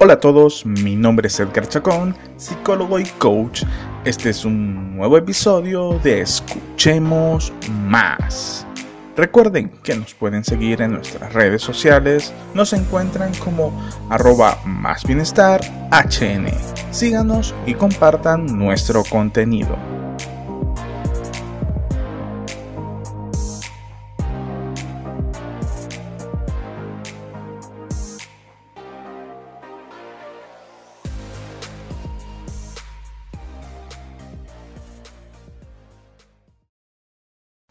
Hola a todos, mi nombre es Edgar Chacón, psicólogo y coach. Este es un nuevo episodio de Escuchemos Más. Recuerden que nos pueden seguir en nuestras redes sociales, nos encuentran como arroba más bienestar HN. Síganos y compartan nuestro contenido.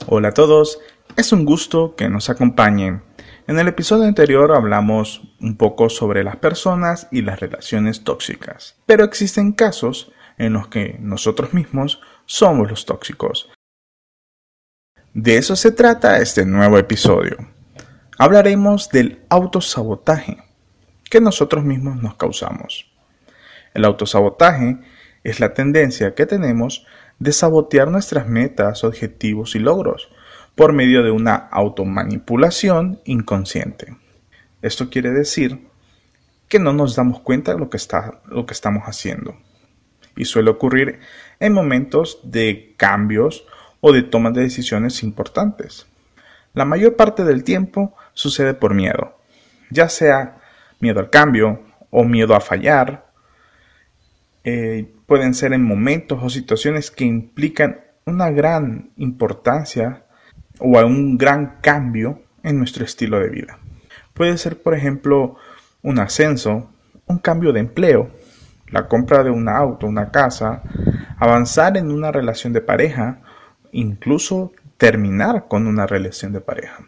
Hola a todos, es un gusto que nos acompañen. En el episodio anterior hablamos un poco sobre las personas y las relaciones tóxicas, pero existen casos en los que nosotros mismos somos los tóxicos. De eso se trata este nuevo episodio. Hablaremos del autosabotaje que nosotros mismos nos causamos. El autosabotaje es la tendencia que tenemos de sabotear nuestras metas, objetivos y logros por medio de una automanipulación inconsciente. Esto quiere decir que no nos damos cuenta de lo que, estamos haciendo. Y suele ocurrir en momentos de cambios o de tomas de decisiones importantes. La mayor parte del tiempo sucede por miedo, ya sea miedo al cambio o miedo a fallar eh, pueden ser en momentos o situaciones que implican una gran importancia o un gran cambio en nuestro estilo de vida. Puede ser, por ejemplo, un ascenso, un cambio de empleo, la compra de un auto, una casa, avanzar en una relación de pareja, incluso terminar con una relación de pareja.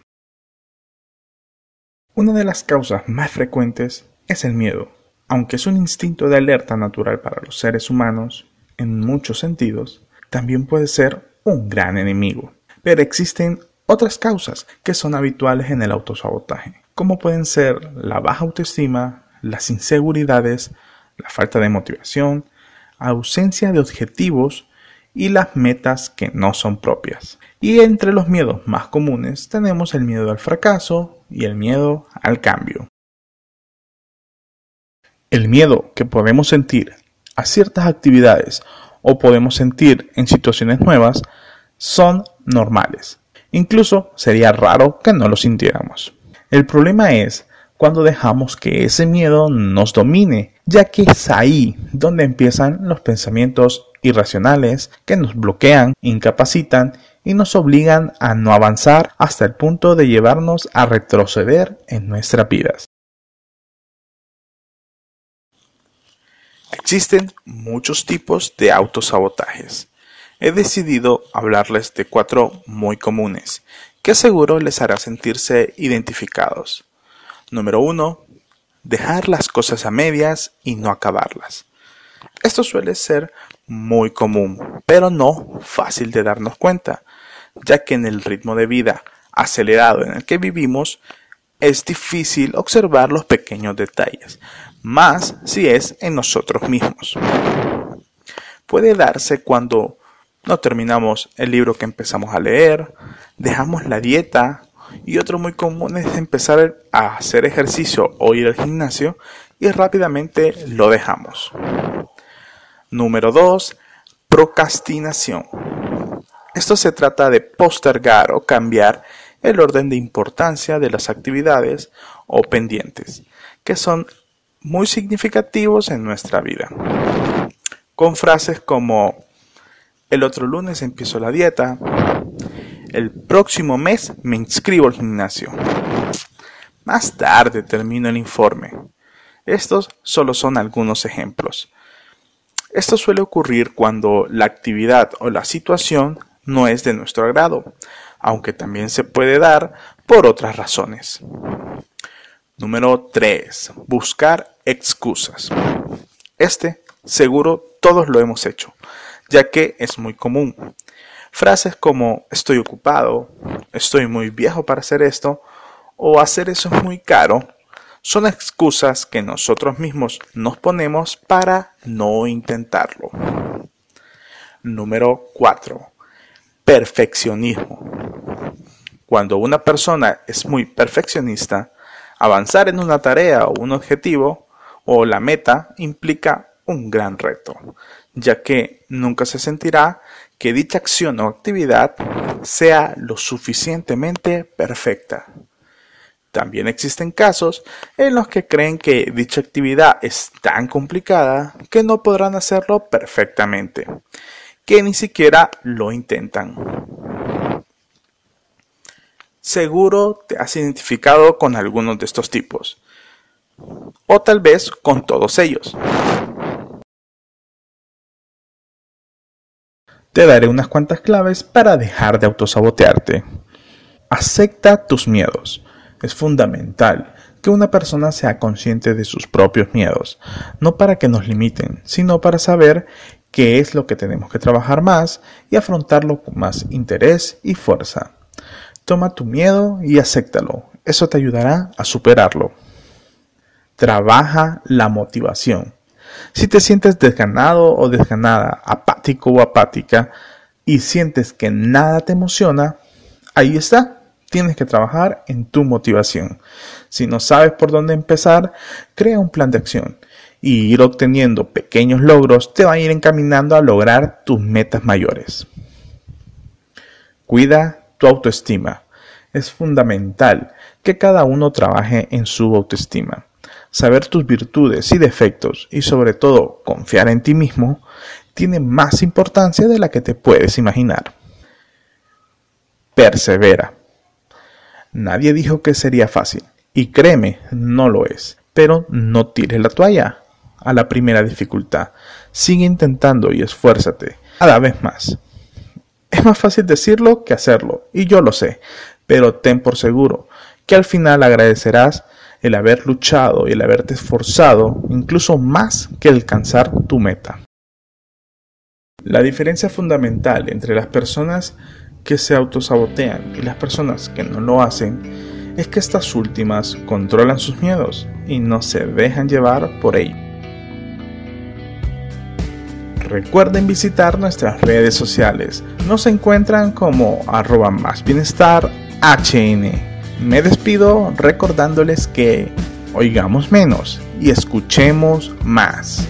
Una de las causas más frecuentes es el miedo. Aunque es un instinto de alerta natural para los seres humanos, en muchos sentidos, también puede ser un gran enemigo. Pero existen otras causas que son habituales en el autosabotaje, como pueden ser la baja autoestima, las inseguridades, la falta de motivación, ausencia de objetivos y las metas que no son propias. Y entre los miedos más comunes tenemos el miedo al fracaso y el miedo al cambio. El miedo que podemos sentir a ciertas actividades o podemos sentir en situaciones nuevas son normales. Incluso sería raro que no lo sintiéramos. El problema es cuando dejamos que ese miedo nos domine, ya que es ahí donde empiezan los pensamientos irracionales que nos bloquean, incapacitan y nos obligan a no avanzar hasta el punto de llevarnos a retroceder en nuestras vidas. Existen muchos tipos de autosabotajes. He decidido hablarles de cuatro muy comunes, que seguro les hará sentirse identificados. Número 1. Dejar las cosas a medias y no acabarlas. Esto suele ser muy común, pero no fácil de darnos cuenta, ya que en el ritmo de vida acelerado en el que vivimos, es difícil observar los pequeños detalles, más si es en nosotros mismos. Puede darse cuando no terminamos el libro que empezamos a leer, dejamos la dieta y otro muy común es empezar a hacer ejercicio o ir al gimnasio y rápidamente lo dejamos. Número 2. Procrastinación. Esto se trata de postergar o cambiar el orden de importancia de las actividades o pendientes, que son muy significativos en nuestra vida. Con frases como el otro lunes empiezo la dieta, el próximo mes me inscribo al gimnasio, más tarde termino el informe. Estos solo son algunos ejemplos. Esto suele ocurrir cuando la actividad o la situación no es de nuestro agrado, aunque también se puede dar por otras razones. Número 3. Buscar excusas. Este seguro todos lo hemos hecho, ya que es muy común. Frases como estoy ocupado, estoy muy viejo para hacer esto, o hacer eso es muy caro, son excusas que nosotros mismos nos ponemos para no intentarlo. Número 4. Perfeccionismo. Cuando una persona es muy perfeccionista, avanzar en una tarea o un objetivo o la meta implica un gran reto, ya que nunca se sentirá que dicha acción o actividad sea lo suficientemente perfecta. También existen casos en los que creen que dicha actividad es tan complicada que no podrán hacerlo perfectamente, que ni siquiera lo intentan. Seguro te has identificado con algunos de estos tipos, o tal vez con todos ellos. Te daré unas cuantas claves para dejar de autosabotearte. Acepta tus miedos. Es fundamental que una persona sea consciente de sus propios miedos, no para que nos limiten, sino para saber qué es lo que tenemos que trabajar más y afrontarlo con más interés y fuerza. Toma tu miedo y acéptalo, eso te ayudará a superarlo. Trabaja la motivación. Si te sientes desganado o desganada, apático o apática, y sientes que nada te emociona, ahí está, tienes que trabajar en tu motivación. Si no sabes por dónde empezar, crea un plan de acción y ir obteniendo pequeños logros te va a ir encaminando a lograr tus metas mayores. Cuida tu autoestima. Es fundamental que cada uno trabaje en su autoestima. Saber tus virtudes y defectos y sobre todo confiar en ti mismo tiene más importancia de la que te puedes imaginar. Persevera. Nadie dijo que sería fácil, y créeme, no lo es. Pero no tires la toalla a la primera dificultad. Sigue intentando y esfuérzate cada vez más. Es más fácil decirlo que hacerlo, y yo lo sé, pero ten por seguro que al final agradecerás el haber luchado y el haberte esforzado incluso más que alcanzar tu meta. La diferencia fundamental entre las personas que se autosabotean y las personas que no lo hacen es que estas últimas controlan sus miedos y no se dejan llevar por ello. Recuerden visitar nuestras redes sociales. Nos encuentran como arroba más bienestar HN. Me despido recordándoles que oigamos menos y escuchemos más.